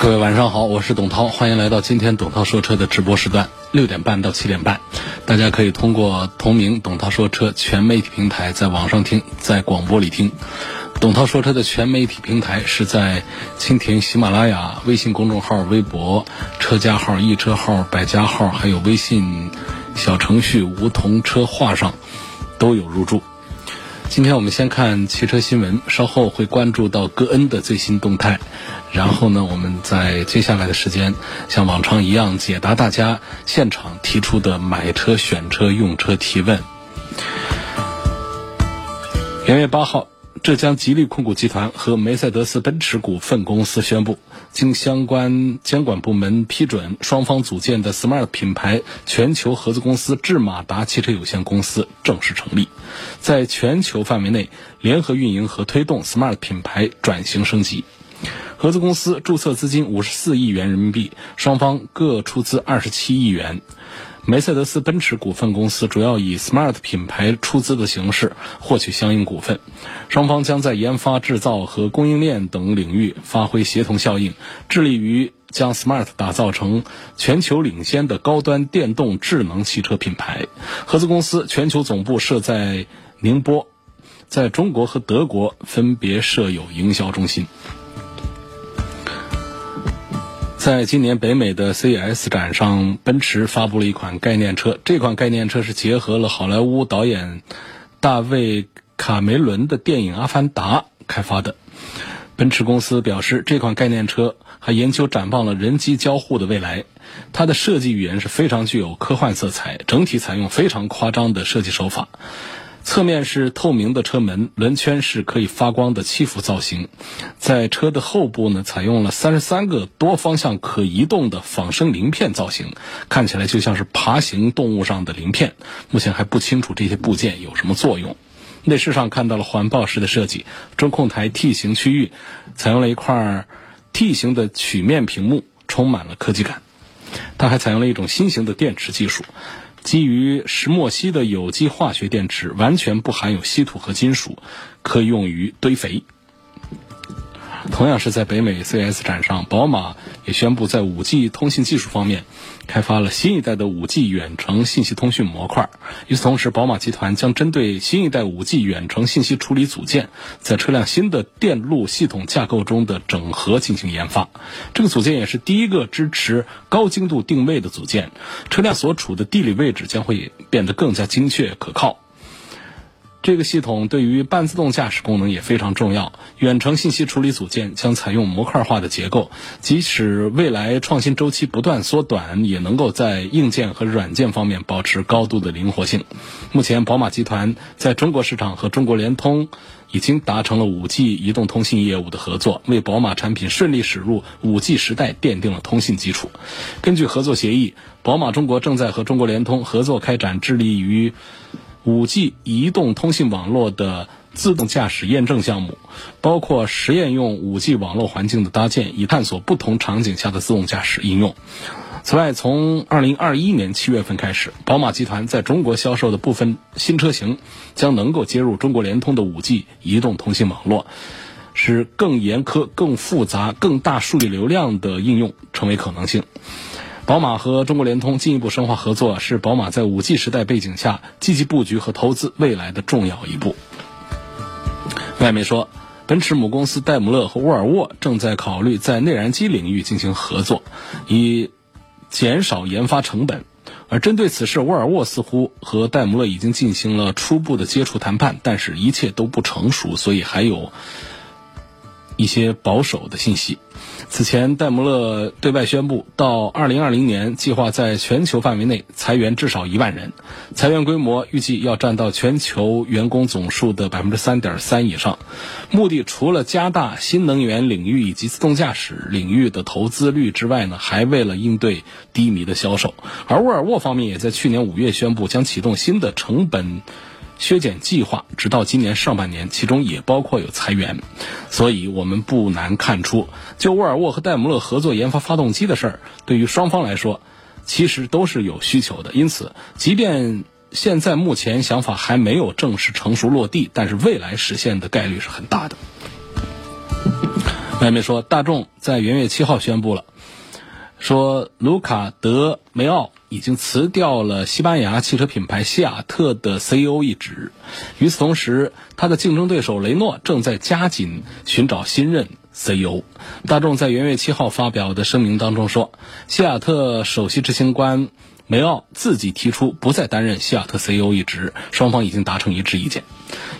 各位晚上好，我是董涛，欢迎来到今天董涛说车的直播时段，六点半到七点半，大家可以通过同名董涛说车全媒体平台在网上听，在广播里听。董涛说车的全媒体平台是在蜻蜓、喜马拉雅、微信公众号、微博、车家号、易车号、百家号，还有微信小程序梧桐车话上都有入驻。今天我们先看汽车新闻，稍后会关注到戈恩的最新动态，然后呢，我们在接下来的时间像往常一样解答大家现场提出的买车、选车、用车提问。元月八号。浙江吉利控股集团和梅赛德斯奔驰股份公司宣布，经相关监管部门批准，双方组建的 Smart 品牌全球合资公司智马达汽车有限公司正式成立，在全球范围内联合运营和推动 Smart 品牌转型升级。合资公司注册资金五十四亿元人民币，双方各出资二十七亿元。梅赛德斯奔驰股份公司主要以 Smart 品牌出资的形式获取相应股份，双方将在研发、制造和供应链等领域发挥协同效应，致力于将 Smart 打造成全球领先的高端电动智能汽车品牌。合资公司全球总部设在宁波，在中国和德国分别设有营销中心。在今年北美的 CES 展上，奔驰发布了一款概念车。这款概念车是结合了好莱坞导演大卫·卡梅伦的电影《阿凡达》开发的。奔驰公司表示，这款概念车还研究展望了人机交互的未来。它的设计语言是非常具有科幻色彩，整体采用非常夸张的设计手法。侧面是透明的车门，轮圈是可以发光的七幅造型，在车的后部呢，采用了三十三个多方向可移动的仿生鳞片造型，看起来就像是爬行动物上的鳞片。目前还不清楚这些部件有什么作用。内饰上看到了环抱式的设计，中控台 T 型区域采用了一块 T 型的曲面屏幕，充满了科技感。它还采用了一种新型的电池技术。基于石墨烯的有机化学电池，完全不含有稀土和金属，可以用于堆肥。同样是在北美 CS 展上，宝马也宣布在 5G 通信技术方面开发了新一代的 5G 远程信息通讯模块。与此同时，宝马集团将针对新一代 5G 远程信息处理组件在车辆新的电路系统架构中的整合进行研发。这个组件也是第一个支持高精度定位的组件，车辆所处的地理位置将会变得更加精确可靠。这个系统对于半自动驾驶功能也非常重要。远程信息处理组件将采用模块化的结构，即使未来创新周期不断缩短，也能够在硬件和软件方面保持高度的灵活性。目前，宝马集团在中国市场和中国联通已经达成了 5G 移动通信业务的合作，为宝马产品顺利驶入 5G 时代奠定了通信基础。根据合作协议，宝马中国正在和中国联通合作开展致力于。五 G 移动通信网络的自动驾驶验证项目，包括实验用五 G 网络环境的搭建，以探索不同场景下的自动驾驶应用。此外，从二零二一年七月份开始，宝马集团在中国销售的部分新车型将能够接入中国联通的五 G 移动通信网络，使更严苛、更复杂、更大数据流量的应用成为可能性。宝马和中国联通进一步深化合作，是宝马在 5G 时代背景下积极布局和投资未来的重要一步。外媒说，奔驰母公司戴姆勒和沃尔沃正在考虑在内燃机领域进行合作，以减少研发成本。而针对此事，沃尔沃似乎和戴姆勒已经进行了初步的接触谈判，但是一切都不成熟，所以还有一些保守的信息。此前，戴姆勒对外宣布，到2020年计划在全球范围内裁员至少一万人，裁员规模预计要占到全球员工总数的百分之三点三以上。目的除了加大新能源领域以及自动驾驶领域的投资率之外呢，还为了应对低迷的销售。而沃尔沃方面也在去年五月宣布将启动新的成本。削减计划直到今年上半年，其中也包括有裁员，所以我们不难看出，就沃尔沃和戴姆勒合作研发发动机的事儿，对于双方来说，其实都是有需求的。因此，即便现在目前想法还没有正式成熟落地，但是未来实现的概率是很大的。外面说，大众在元月七号宣布了，说卢卡德梅奥。已经辞掉了西班牙汽车品牌西雅特的 CEO 一职。与此同时，他的竞争对手雷诺正在加紧寻找新任 CEO。大众在元月七号发表的声明当中说，西雅特首席执行官梅奥自己提出不再担任西雅特 CEO 一职，双方已经达成一致意见。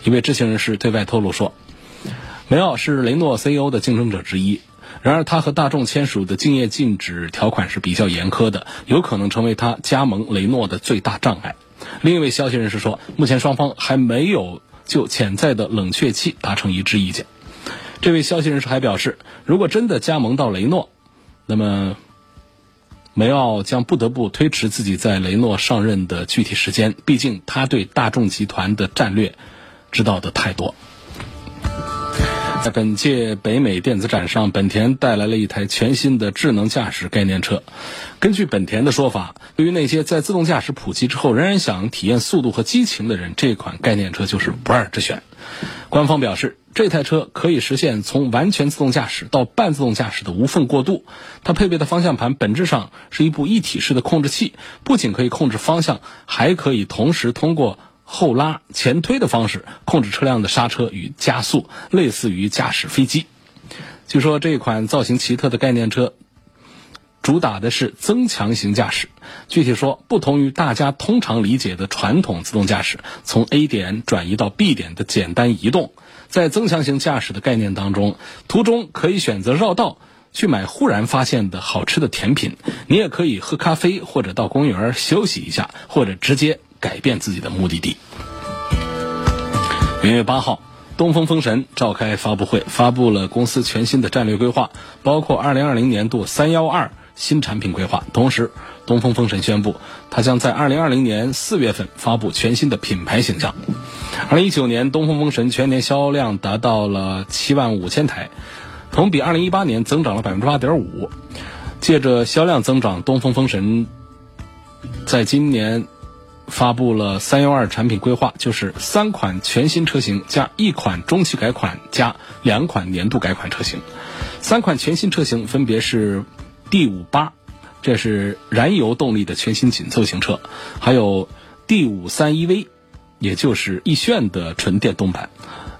一位知情人士对外透露说，梅奥是雷诺 CEO 的竞争者之一。然而，他和大众签署的竞业禁止条款是比较严苛的，有可能成为他加盟雷诺的最大障碍。另一位消息人士说，目前双方还没有就潜在的冷却期达成一致意见。这位消息人士还表示，如果真的加盟到雷诺，那么梅奥将不得不推迟自己在雷诺上任的具体时间，毕竟他对大众集团的战略知道的太多。在本届北美电子展上，本田带来了一台全新的智能驾驶概念车。根据本田的说法，对于那些在自动驾驶普及之后仍然想体验速度和激情的人，这款概念车就是不二之选。官方表示，这台车可以实现从完全自动驾驶到半自动驾驶的无缝过渡。它配备的方向盘本质上是一部一体式的控制器，不仅可以控制方向，还可以同时通过。后拉前推的方式控制车辆的刹车与加速，类似于驾驶飞机。据说这款造型奇特的概念车，主打的是增强型驾驶。具体说，不同于大家通常理解的传统自动驾驶，从 A 点转移到 B 点的简单移动，在增强型驾驶的概念当中，途中可以选择绕道去买忽然发现的好吃的甜品，你也可以喝咖啡或者到公园休息一下，或者直接。改变自己的目的地。元月八号，东风风神召开发布会，发布了公司全新的战略规划，包括二零二零年度“三幺二”新产品规划。同时，东风风神宣布，它将在二零二零年四月份发布全新的品牌形象。二零一九年，东风风神全年销量达到了七万五千台，同比二零一八年增长了百分之八点五。借着销量增长，东风风神在今年。发布了三幺二产品规划，就是三款全新车型加一款中期改款加两款年度改款车型。三款全新车型分别是 D 五八，这是燃油动力的全新紧凑型车；还有 D 五三 EV，也就是逸炫的纯电动版；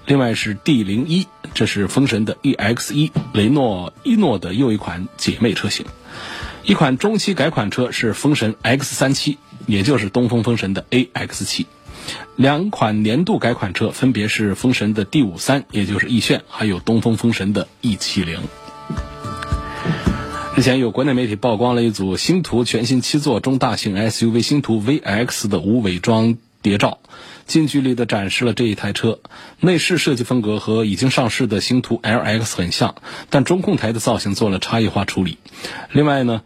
另外是 D 零一，这是风神的 EX 一，雷诺一诺的又一款姐妹车型。一款中期改款车是风神 X 三七。也就是东风风神的 AX 七，两款年度改款车分别是风神的 D 五三，也就是逸炫，还有东风风神的 E 七零。日前有国内媒体曝光了一组星途全新七座中大型 SUV 星途 VX 的无伪装谍照，近距离的展示了这一台车。内饰设计风格和已经上市的星途 LX 很像，但中控台的造型做了差异化处理。另外呢？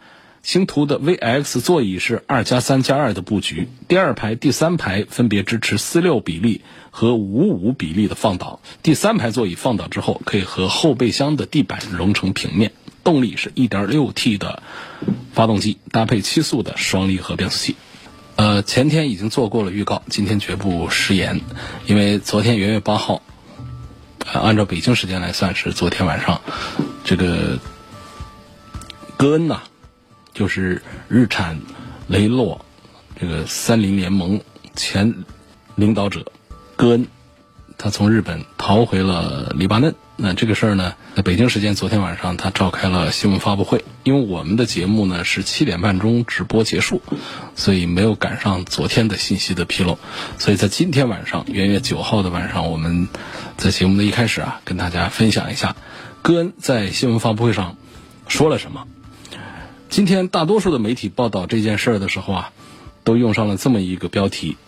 星途的 VX 座椅是二加三加二的布局，第二排、第三排分别支持四六比例和五五比例的放倒。第三排座椅放倒之后，可以和后备箱的地板融成平面。动力是一点六 T 的发动机，搭配七速的双离合变速器。呃，前天已经做过了预告，今天绝不食言，因为昨天元月八号，按照北京时间来算是昨天晚上，这个戈恩呐。就是日产雷诺这个三菱联盟前领导者戈恩，他从日本逃回了黎巴嫩。那这个事儿呢，在北京时间昨天晚上，他召开了新闻发布会。因为我们的节目呢是七点半钟直播结束，所以没有赶上昨天的信息的披露。所以在今天晚上，元月九号的晚上，我们在节目的一开始啊，跟大家分享一下。戈恩在新闻发布会上说了什么？今天大多数的媒体报道这件事儿的时候啊，都用上了这么一个标题，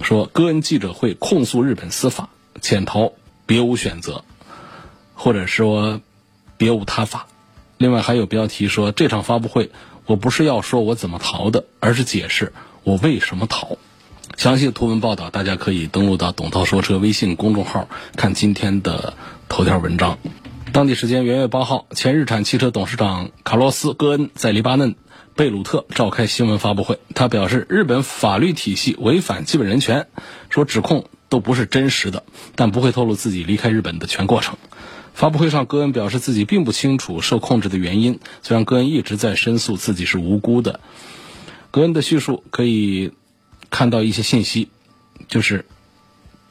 说戈恩记者会控诉日本司法潜逃，别无选择，或者说别无他法。另外还有标题说这场发布会我不是要说我怎么逃的，而是解释我为什么逃。详细图文报道，大家可以登录到董涛说车微信公众号看今天的头条文章。当地时间元月八号，前日产汽车董事长卡洛斯·戈恩在黎巴嫩贝鲁特召开新闻发布会。他表示，日本法律体系违反基本人权，说指控都不是真实的，但不会透露自己离开日本的全过程。发布会上，戈恩表示自己并不清楚受控制的原因，虽然戈恩一直在申诉自己是无辜的。戈恩的叙述可以看到一些信息，就是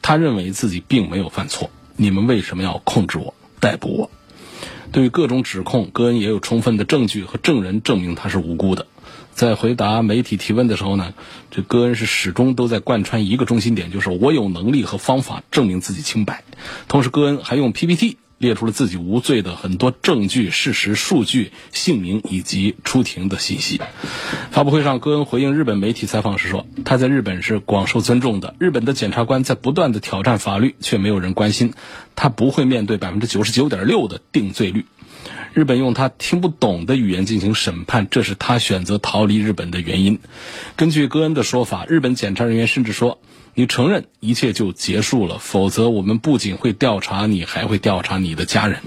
他认为自己并没有犯错，你们为什么要控制我？逮捕我。对于各种指控，戈恩也有充分的证据和证人证明他是无辜的。在回答媒体提问的时候呢，这戈恩是始终都在贯穿一个中心点，就是我有能力和方法证明自己清白。同时，戈恩还用 PPT。列出了自己无罪的很多证据、事实、数据、姓名以及出庭的信息。发布会上，戈恩回应日本媒体采访时说：“他在日本是广受尊重的。日本的检察官在不断的挑战法律，却没有人关心。他不会面对百分之九十九点六的定罪率。日本用他听不懂的语言进行审判，这是他选择逃离日本的原因。”根据戈恩的说法，日本检察人员甚至说。你承认一切就结束了，否则我们不仅会调查你，还会调查你的家人。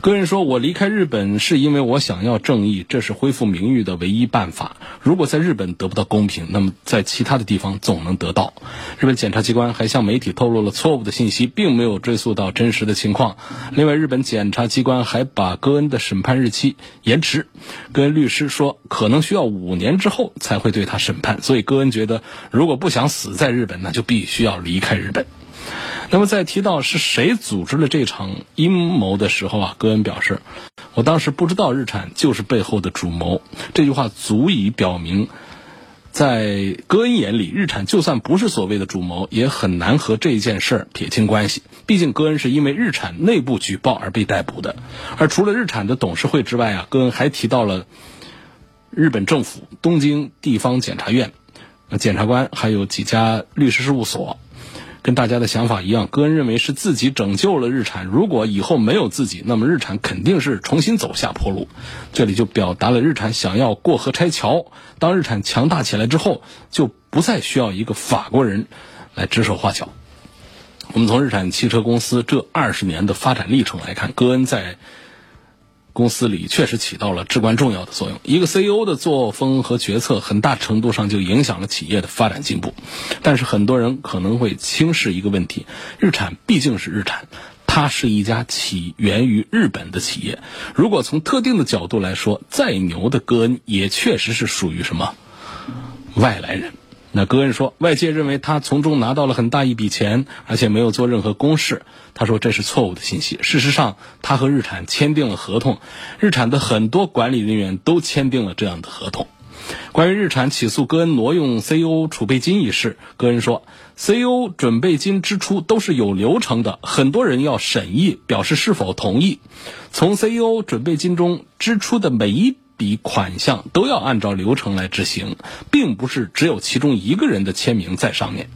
个人说：“我离开日本是因为我想要正义，这是恢复名誉的唯一办法。如果在日本得不到公平，那么在其他的地方总能得到。”日本检察机关还向媒体透露了错误的信息，并没有追溯到真实的情况。另外，日本检察机关还把戈恩的审判日期延迟。戈恩律师说，可能需要五年之后才会对他审判。所以，戈恩觉得，如果不想死在日本，那就必须要离开日本。那么在提到是谁组织了这场阴谋的时候啊，戈恩表示：“我当时不知道日产就是背后的主谋。”这句话足以表明，在戈恩眼里，日产就算不是所谓的主谋，也很难和这件事儿撇清关系。毕竟戈恩是因为日产内部举报而被逮捕的。而除了日产的董事会之外啊，戈恩还提到了日本政府、东京地方检察院、检察官，还有几家律师事务所。跟大家的想法一样，个人认为是自己拯救了日产。如果以后没有自己，那么日产肯定是重新走下坡路。这里就表达了日产想要过河拆桥。当日产强大起来之后，就不再需要一个法国人来指手画脚。我们从日产汽车公司这二十年的发展历程来看，戈恩在。公司里确实起到了至关重要的作用。一个 CEO 的作风和决策，很大程度上就影响了企业的发展进步。但是很多人可能会轻视一个问题：日产毕竟是日产，它是一家起源于日本的企业。如果从特定的角度来说，再牛的戈恩也确实是属于什么外来人。那戈恩说，外界认为他从中拿到了很大一笔钱，而且没有做任何公示。他说这是错误的信息。事实上，他和日产签订了合同，日产的很多管理人员都签订了这样的合同。关于日产起诉戈恩挪用 CEO 储备金一事，戈恩说，CEO 准备金支出都是有流程的，很多人要审议，表示是否同意。从 CEO 准备金中支出的每一。笔款项都要按照流程来执行，并不是只有其中一个人的签名在上面。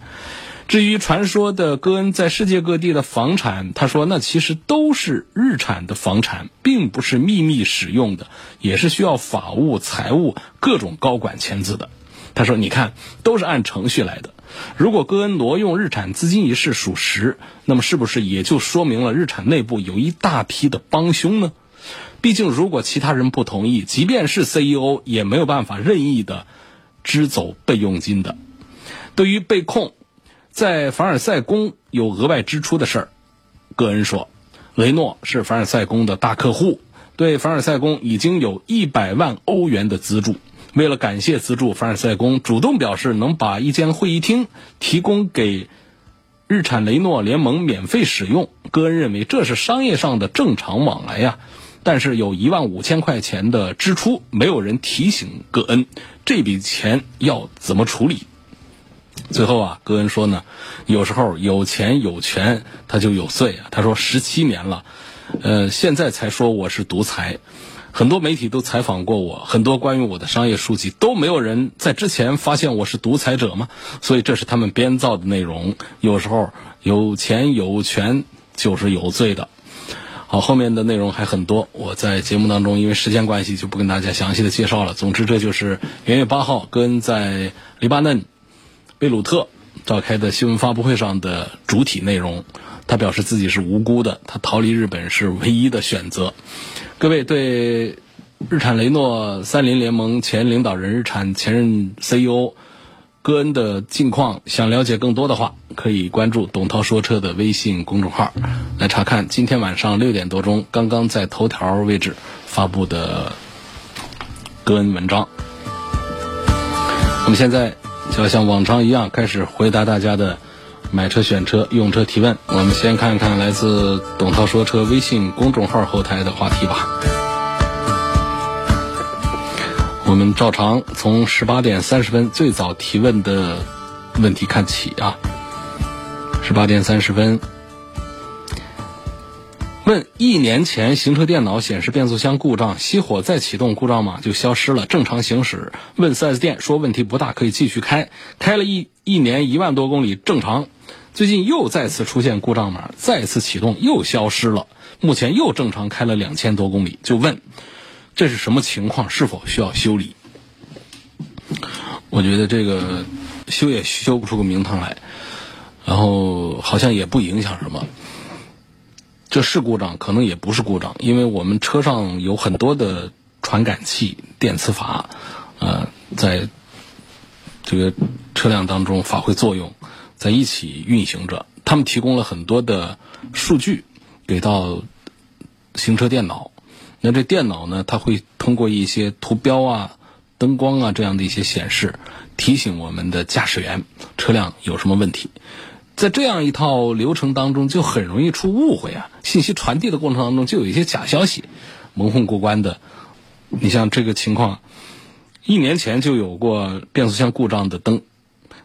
至于传说的戈恩在世界各地的房产，他说那其实都是日产的房产，并不是秘密使用的，也是需要法务、财务各种高管签字的。他说：“你看，都是按程序来的。如果戈恩挪用日产资金一事属实，那么是不是也就说明了日产内部有一大批的帮凶呢？”毕竟，如果其他人不同意，即便是 CEO 也没有办法任意的支走备用金的。对于被控在凡尔赛宫有额外支出的事儿，戈恩说，雷诺是凡尔赛宫的大客户，对凡尔赛宫已经有一百万欧元的资助。为了感谢资助，凡尔赛宫主动表示能把一间会议厅提供给日产雷诺联盟免费使用。戈恩认为这是商业上的正常往来呀。但是有一万五千块钱的支出，没有人提醒戈恩这笔钱要怎么处理。最后啊，戈恩说呢，有时候有钱有权他就有罪啊。他说十七年了，呃，现在才说我是独裁。很多媒体都采访过我，很多关于我的商业书籍都没有人在之前发现我是独裁者吗？所以这是他们编造的内容。有时候有钱有权就是有罪的。好，后面的内容还很多，我在节目当中因为时间关系就不跟大家详细的介绍了。总之，这就是元月八号跟在黎巴嫩贝鲁特召开的新闻发布会上的主体内容。他表示自己是无辜的，他逃离日本是唯一的选择。各位对日产雷诺三菱联盟前领导人、日产前任 CEO 戈恩的近况想了解更多的话，可以关注董涛说车的微信公众号来查看。今天晚上六点多钟，刚刚在头条位置发布的戈恩文章。我们现在就要像往常一样开始回答大家的。买车、选车、用车提问，我们先看看来自董涛说车微信公众号后台的话题吧。我们照常从十八点三十分最早提问的问题看起啊。十八点三十分，问一年前行车电脑显示变速箱故障，熄火再启动，故障码就消失了，正常行驶。问 4S 店说问题不大，可以继续开。开了一一年一万多公里，正常。最近又再次出现故障码，再次启动又消失了。目前又正常开了两千多公里，就问这是什么情况？是否需要修理？我觉得这个修也修不出个名堂来，然后好像也不影响什么。这是故障，可能也不是故障，因为我们车上有很多的传感器、电磁阀，呃，在这个车辆当中发挥作用。在一起运行着，他们提供了很多的数据给到行车电脑。那这电脑呢，它会通过一些图标啊、灯光啊这样的一些显示，提醒我们的驾驶员车辆有什么问题。在这样一套流程当中，就很容易出误会啊。信息传递的过程当中，就有一些假消息蒙混过关的。你像这个情况，一年前就有过变速箱故障的灯，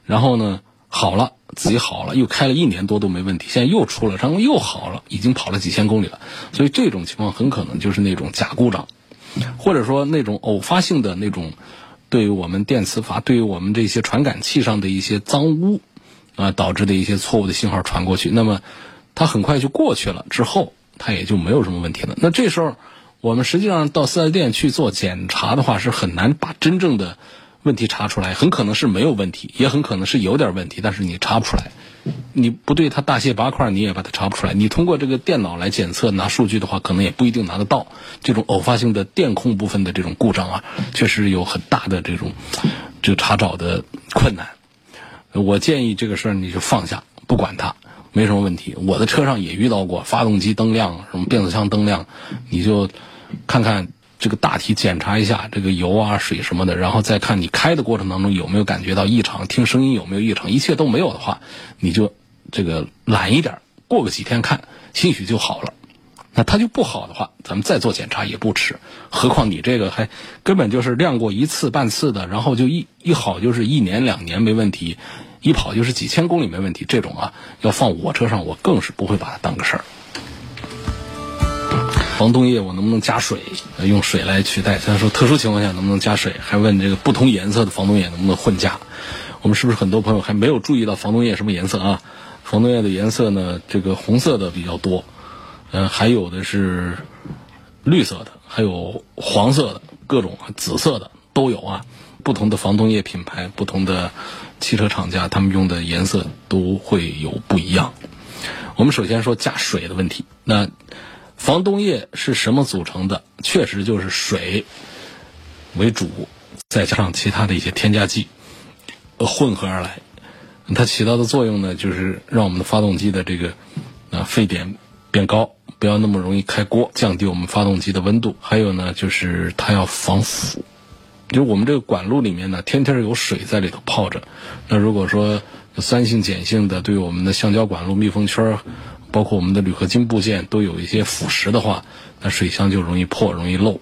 然后呢？好了，自己好了，又开了一年多都没问题，现在又出了，然后又好了，已经跑了几千公里了。所以这种情况很可能就是那种假故障，或者说那种偶发性的那种，对于我们电磁阀、对于我们这些传感器上的一些脏污啊导致的一些错误的信号传过去，那么它很快就过去了，之后它也就没有什么问题了。那这时候我们实际上到四 S 店去做检查的话，是很难把真正的。问题查出来，很可能是没有问题，也很可能是有点问题，但是你查不出来。你不对它大卸八块，你也把它查不出来。你通过这个电脑来检测拿数据的话，可能也不一定拿得到。这种偶发性的电控部分的这种故障啊，确实有很大的这种这个查找的困难。我建议这个事儿你就放下，不管它，没什么问题。我的车上也遇到过发动机灯亮，什么变速箱灯亮，你就看看。这个大体检查一下这个油啊、水什么的，然后再看你开的过程当中有没有感觉到异常，听声音有没有异常，一切都没有的话，你就这个懒一点，过个几天看，兴许就好了。那它就不好的话，咱们再做检查也不迟。何况你这个还根本就是亮过一次半次的，然后就一一好就是一年两年没问题，一跑就是几千公里没问题，这种啊，要放我车上，我更是不会把它当个事儿。防冻液我能不能加水？用水来取代？他说特殊情况下能不能加水？还问这个不同颜色的防冻液能不能混加？我们是不是很多朋友还没有注意到防冻液什么颜色啊？防冻液的颜色呢？这个红色的比较多，嗯，还有的是绿色的，还有黄色的，各种紫色的都有啊。不同的防冻液品牌，不同的汽车厂家，他们用的颜色都会有不一样。我们首先说加水的问题，那。防冻液是什么组成的？确实就是水为主，再加上其他的一些添加剂混合而来。它起到的作用呢，就是让我们的发动机的这个啊沸点变高，不要那么容易开锅，降低我们发动机的温度。还有呢，就是它要防腐。就是我们这个管路里面呢，天天有水在里头泡着。那如果说酸性、碱性的，对我们的橡胶管路、密封圈。包括我们的铝合金部件都有一些腐蚀的话，那水箱就容易破、容易漏。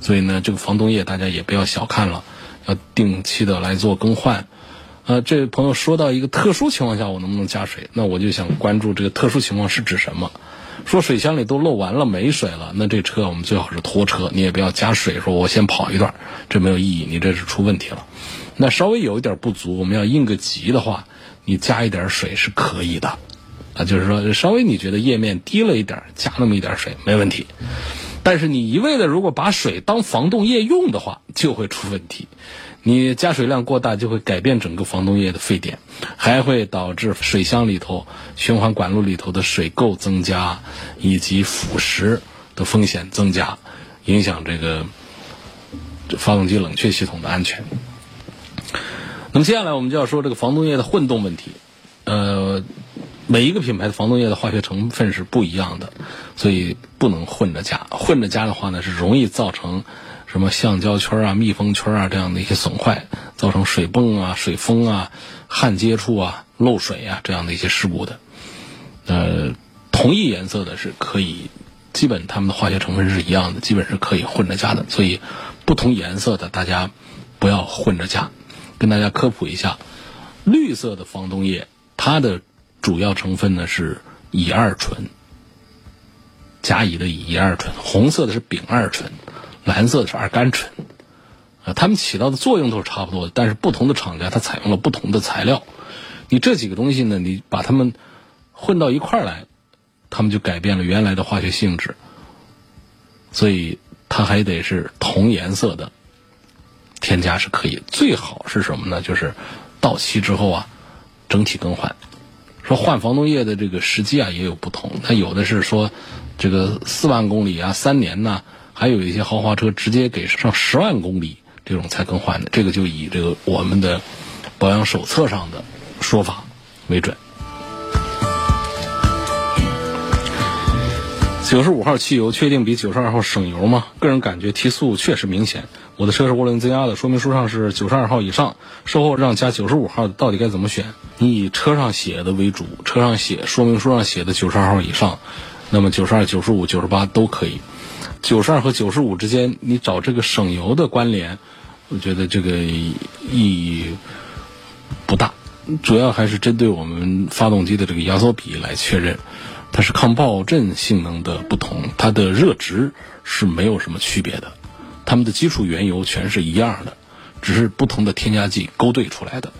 所以呢，这个防冻液大家也不要小看了，要定期的来做更换。呃，这位朋友说到一个特殊情况下我能不能加水，那我就想关注这个特殊情况是指什么？说水箱里都漏完了没水了，那这车我们最好是拖车，你也不要加水，说我先跑一段，这没有意义，你这是出问题了。那稍微有一点不足，我们要应个急的话，你加一点水是可以的，啊，就是说稍微你觉得液面低了一点，加那么一点水没问题。但是你一味的如果把水当防冻液用的话，就会出问题。你加水量过大，就会改变整个防冻液的沸点，还会导致水箱里头循环管路里头的水垢增加，以及腐蚀的风险增加，影响这个发动机冷却系统的安全。那么接下来我们就要说这个防冻液的混动问题，呃。每一个品牌的防冻液的化学成分是不一样的，所以不能混着加。混着加的话呢，是容易造成什么橡胶圈啊、密封圈啊这样的一些损坏，造成水泵啊、水封啊、焊接处啊漏水啊这样的一些事故的。呃，同一颜色的是可以，基本它们的化学成分是一样的，基本是可以混着加的。所以不同颜色的大家不要混着加。跟大家科普一下，绿色的防冻液它的。主要成分呢是乙二醇，甲乙的乙二醇，红色的是丙二醇，蓝色的是二甘醇，啊，它们起到的作用都是差不多的，但是不同的厂家它采用了不同的材料，你这几个东西呢，你把它们混到一块儿来，它们就改变了原来的化学性质，所以它还得是同颜色的添加是可以，最好是什么呢？就是到期之后啊，整体更换。说换防冻液的这个时机啊也有不同，它有的是说这个四万公里啊、三年呐，还有一些豪华车直接给上十万公里这种才更换的，这个就以这个我们的保养手册上的说法为准。九十五号汽油确定比九十二号省油吗？个人感觉提速确实明显。我的车是涡轮增压的，说明书上是九十二号以上，售后让加九十五号，到底该怎么选？你以车上写的为主，车上写说明书上写的九十二号以上，那么九十二、九十五、九十八都可以。九十二和九十五之间，你找这个省油的关联，我觉得这个意义不大，主要还是针对我们发动机的这个压缩比来确认。它是抗爆震性能的不同，它的热值是没有什么区别的，它们的基础原油全是一样的，只是不同的添加剂勾兑出来的。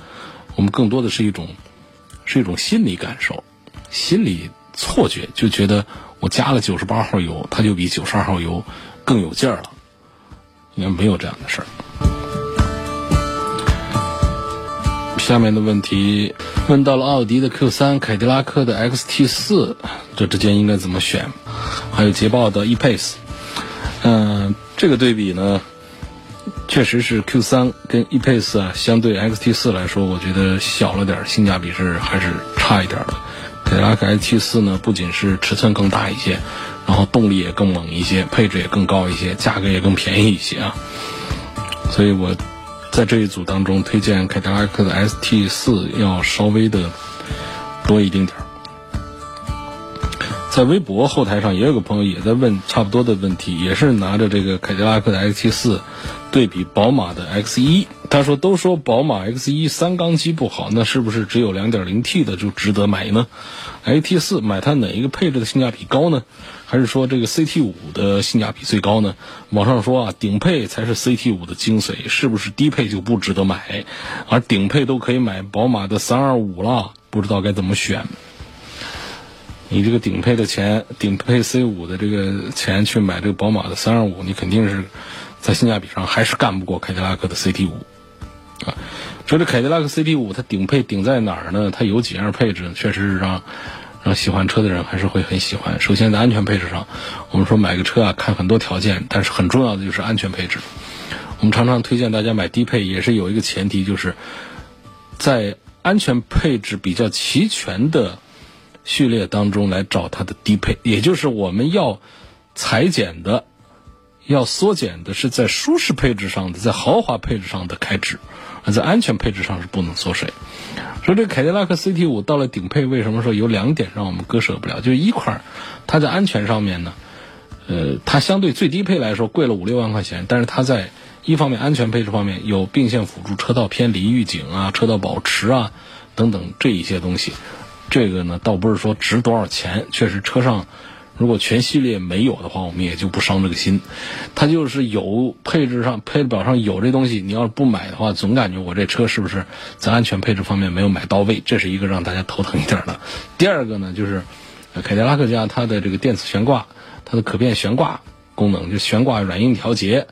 我们更多的是一种，是一种心理感受，心理错觉，就觉得我加了九十八号油，它就比九十二号油更有劲儿了，应该没有这样的事儿。下面的问题问到了奥迪的 Q 三、凯迪拉克的 XT 四，这之间应该怎么选？还有捷豹的 E-Pace，嗯，这个对比呢，确实是 Q 三跟 E-Pace 啊，相对 XT 四来说，我觉得小了点，性价比是还是差一点的。凯迪拉克 XT 四呢，不仅是尺寸更大一些，然后动力也更猛一些，配置也更高一些，价格也更便宜一些啊，所以我。在这一组当中，推荐凯迪拉克的 ST 四要稍微的多一丁点儿。在微博后台上也有个朋友也在问差不多的问题，也是拿着这个凯迪拉克的 XT 四对比宝马的 X 一。他说：“都说宝马 X 一三缸机不好，那是不是只有 2.0T 的就值得买呢？XT 四买它哪一个配置的性价比高呢？还是说这个 CT 五的性价比最高呢？网上说啊，顶配才是 CT 五的精髓，是不是低配就不值得买？而顶配都可以买宝马的325了，不知道该怎么选。你这个顶配的钱，顶配 C 五的这个钱去买这个宝马的325，你肯定是在性价比上还是干不过凯迪拉克的 CT 五。”啊，说这凯迪拉克 CT 五，它顶配顶在哪儿呢？它有几样配置，确实是让让喜欢车的人还是会很喜欢。首先在安全配置上，我们说买个车啊，看很多条件，但是很重要的就是安全配置。我们常常推荐大家买低配，也是有一个前提，就是在安全配置比较齐全的序列当中来找它的低配，也就是我们要裁剪的、要缩减的是在舒适配置上的、在豪华配置上的开支。而在安全配置上是不能缩水。说这凯迪拉克 CT 五到了顶配，为什么说有两点让我们割舍不了？就一块儿，它在安全上面呢，呃，它相对最低配来说贵了五六万块钱，但是它在一方面安全配置方面有并线辅助、车道偏离预警啊、车道保持啊等等这一些东西，这个呢倒不是说值多少钱，确实车上如果全系列没有的话，我们也就不伤这个心。它就是有配置上配置表上有这东西，你要是不买的话，总感觉我这车是不是在安全配置方面没有买到位？这是一个让大家头疼一点的。第二个呢，就是凯迪拉克家它的这个电子悬挂，它的可变悬挂功能，就悬挂软硬调节。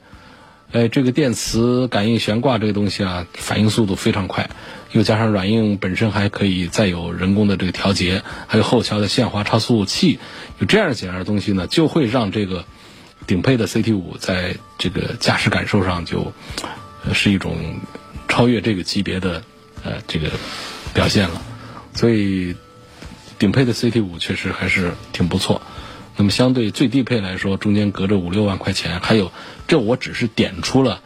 哎，这个电磁感应悬挂这个东西啊，反应速度非常快，又加上软硬本身还可以再有人工的这个调节，还有后桥的限滑差速器，有这样几样东西呢，就会让这个顶配的 CT 五在这个驾驶感受上就，是一种超越这个级别的呃这个表现了。所以顶配的 CT 五确实还是挺不错。那么相对最低配来说，中间隔着五六万块钱，还有。这我只是点出了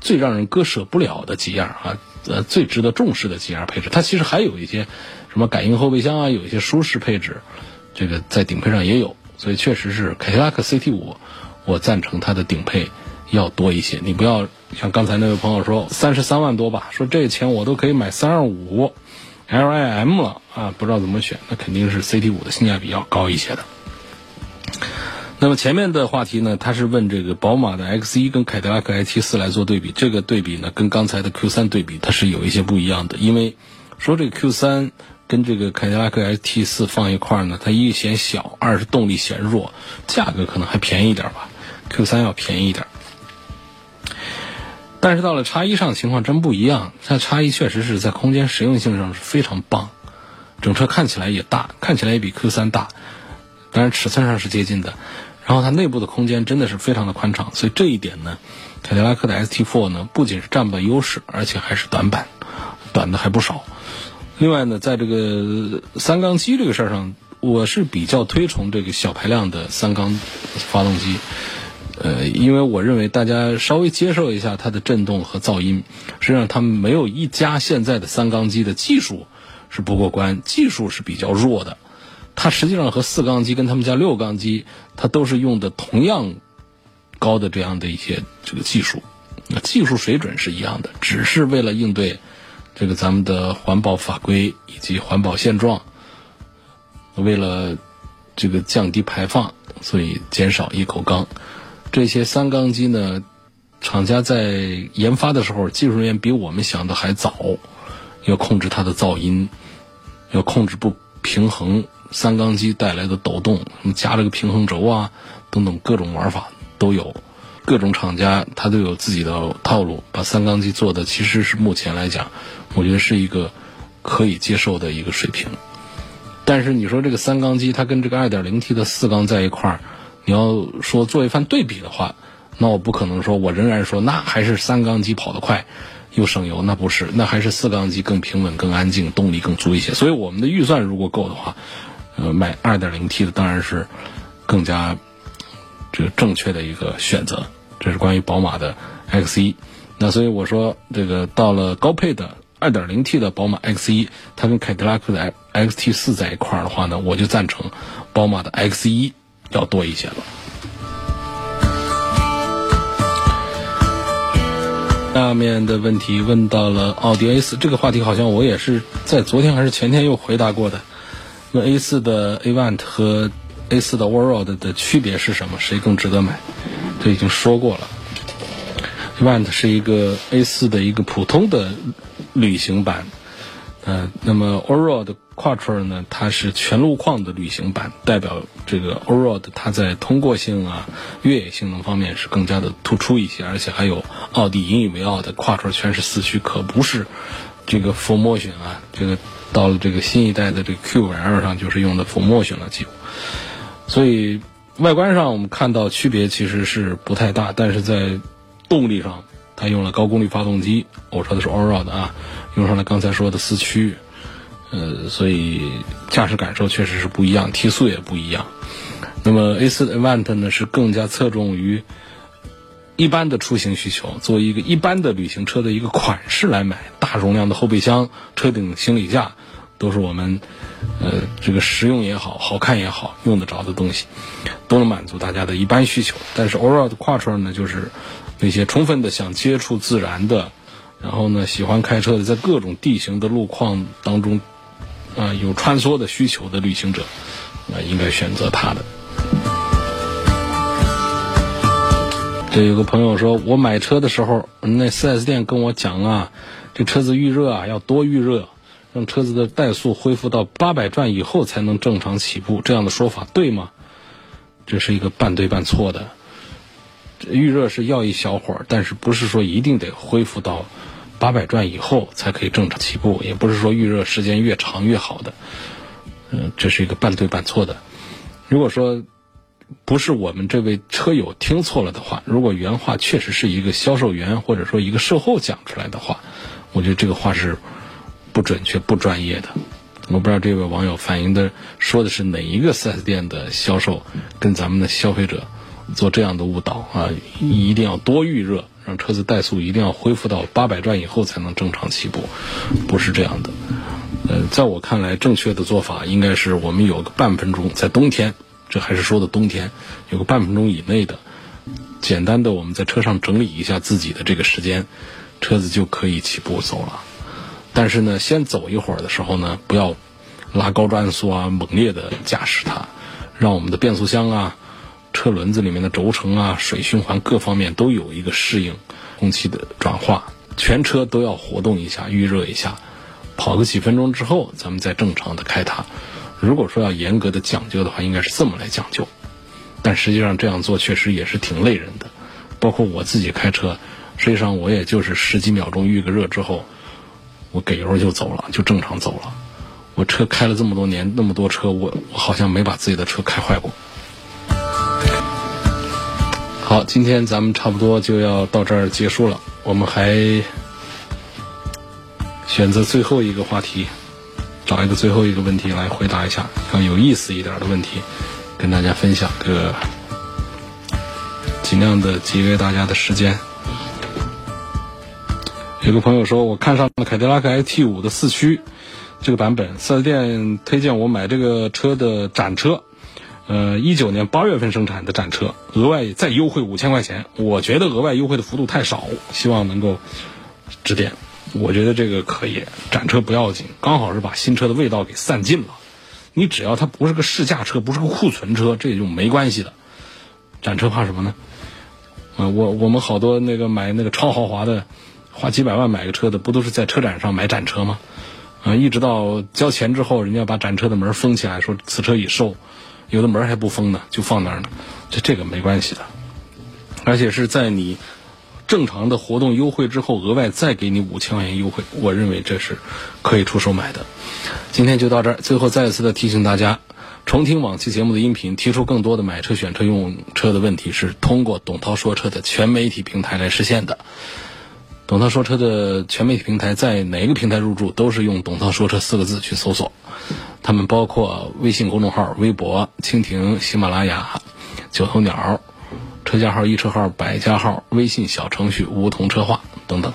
最让人割舍不了的几样啊，呃，最值得重视的几样配置。它其实还有一些什么感应后备箱啊，有一些舒适配置，这个在顶配上也有。所以确实是凯迪拉克 CT 五，我赞成它的顶配要多一些。你不要像刚才那位朋友说三十三万多吧，说这钱我都可以买三二五 LIM 了啊，不知道怎么选，那肯定是 CT 五的性价比要高一些的。那么前面的话题呢，他是问这个宝马的 X 一跟凯迪拉克 I T 四来做对比，这个对比呢跟刚才的 Q 三对比，它是有一些不一样的。因为说这个 Q 三跟这个凯迪拉克 XT 四放一块呢，它一显小，二是动力显弱，价格可能还便宜一点吧，Q 三要便宜一点。但是到了叉一上情况真不一样，它叉一确实是在空间实用性上是非常棒，整车看起来也大，看起来也比 Q 三大，当然尺寸上是接近的。然后它内部的空间真的是非常的宽敞，所以这一点呢，凯迪拉克的 ST4 呢不仅是占不到优势，而且还是短板，短的还不少。另外呢，在这个三缸机这个事儿上，我是比较推崇这个小排量的三缸发动机，呃，因为我认为大家稍微接受一下它的震动和噪音，实际上他们没有一家现在的三缸机的技术是不过关，技术是比较弱的。它实际上和四缸机跟他们家六缸机，它都是用的同样高的这样的一些这个技术，技术水准是一样的，只是为了应对这个咱们的环保法规以及环保现状，为了这个降低排放，所以减少一口缸。这些三缸机呢，厂家在研发的时候，技术人员比我们想的还早，要控制它的噪音，要控制不平衡。三缸机带来的抖动，什么加了个平衡轴啊，等等各种玩法都有。各种厂家它都有自己的套路，把三缸机做的其实是目前来讲，我觉得是一个可以接受的一个水平。但是你说这个三缸机它跟这个二点零 T 的四缸在一块儿，你要说做一番对比的话，那我不可能说我仍然说那还是三缸机跑得快。又省油，那不是，那还是四缸机更平稳、更安静，动力更足一些。所以我们的预算如果够的话。呃，买二点零 T 的当然是更加这个正确的一个选择。这是关于宝马的 X 一。那所以我说，这个到了高配的二点零 T 的宝马 X 一，它跟凯迪拉克的 XT 四在一块儿的话呢，我就赞成宝马的 X 一要多一些了。下面的问题问到了奥迪 A 四，这个话题好像我也是在昨天还是前天又回答过的。那 A 四的 Avant 和 A 四的 Allroad 的区别是什么？谁更值得买？这已经说过了。Avant 是一个 A 四的一个普通的旅行版，呃，那么 Allroad Quattro 呢，它是全路况的旅行版，代表这个 Allroad 它在通过性啊、越野性能方面是更加的突出一些，而且还有奥迪引以为傲的 Quattro 全是四驱，可不是这个 Full Motion 啊，这个。到了这个新一代的这个 QL 上，就是用的 f o Motion 了，几乎。所以外观上我们看到区别其实是不太大，但是在动力上，它用了高功率发动机，我说的是 Allroad 啊，用上了刚才说的四驱，呃，所以驾驶感受确实是不一样，提速也不一样。那么 A4 Avant 呢，是更加侧重于一般的出行需求，作为一个一般的旅行车的一个款式来买，大容量的后备箱、车顶行李架。都是我们，呃，这个实用也好，好看也好，用得着的东西，都能满足大家的一般需求。但是 Allroad Quattro 呢，就是那些充分的想接触自然的，然后呢，喜欢开车的，在各种地形的路况当中，啊，有穿梭的需求的旅行者，啊，应该选择它的。这有个朋友说，我买车的时候，那 4S 店跟我讲啊，这车子预热啊要多预热，让车子的怠速恢复到八百转以后才能正常起步，这样的说法对吗？这是一个半对半错的。预热是要一小会儿，但是不是说一定得恢复到八百转以后才可以正常起步，也不是说预热时间越长越好的。嗯，这是一个半对半错的。如果说不是我们这位车友听错了的话，如果原话确实是一个销售员或者说一个售后讲出来的话，我觉得这个话是不准确、不专业的。我不知道这位网友反映的说的是哪一个 4S 店的销售跟咱们的消费者做这样的误导啊！一定要多预热，让车子怠速一定要恢复到八百转以后才能正常起步，不是这样的。呃，在我看来，正确的做法应该是我们有个半分钟，在冬天，这还是说的冬天，有个半分钟以内的，简单的我们在车上整理一下自己的这个时间，车子就可以起步走了。但是呢，先走一会儿的时候呢，不要拉高转速啊，猛烈的驾驶它，让我们的变速箱啊、车轮子里面的轴承啊、水循环各方面都有一个适应空气的转化，全车都要活动一下，预热一下。跑个几分钟之后，咱们再正常的开它。如果说要严格的讲究的话，应该是这么来讲究。但实际上这样做确实也是挺累人的。包括我自己开车，实际上我也就是十几秒钟预个热之后，我给油就走了，就正常走了。我车开了这么多年，那么多车，我我好像没把自己的车开坏过。好，今天咱们差不多就要到这儿结束了。我们还。选择最后一个话题，找一个最后一个问题来回答一下，更有意思一点的问题，跟大家分享个，尽量的节约大家的时间。有个朋友说，我看上了凯迪拉克 XT 五的四驱这个版本，四 S 店推荐我买这个车的展车，呃，一九年八月份生产的展车，额外再优惠五千块钱，我觉得额外优惠的幅度太少，希望能够指点。我觉得这个可以，展车不要紧，刚好是把新车的味道给散尽了。你只要它不是个试驾车，不是个库存车，这也就没关系的。展车怕什么呢？啊，我我们好多那个买那个超豪华的，花几百万买个车的，不都是在车展上买展车吗？啊，一直到交钱之后，人家把展车的门封起来，说此车已售，有的门还不封呢，就放那儿呢。这这个没关系的，而且是在你。正常的活动优惠之后，额外再给你五千块钱优惠，我认为这是可以出手买的。今天就到这儿，最后再一次的提醒大家，重听往期节目的音频，提出更多的买车、选车、用车的问题，是通过董涛说车的全媒体平台来实现的。董涛说车的全媒体平台在哪个平台入驻，都是用“董涛说车”四个字去搜索。他们包括微信公众号、微博、蜻蜓、喜马拉雅、九头鸟。车架号、一车号、百家号、微信小程序梧桐车话等等。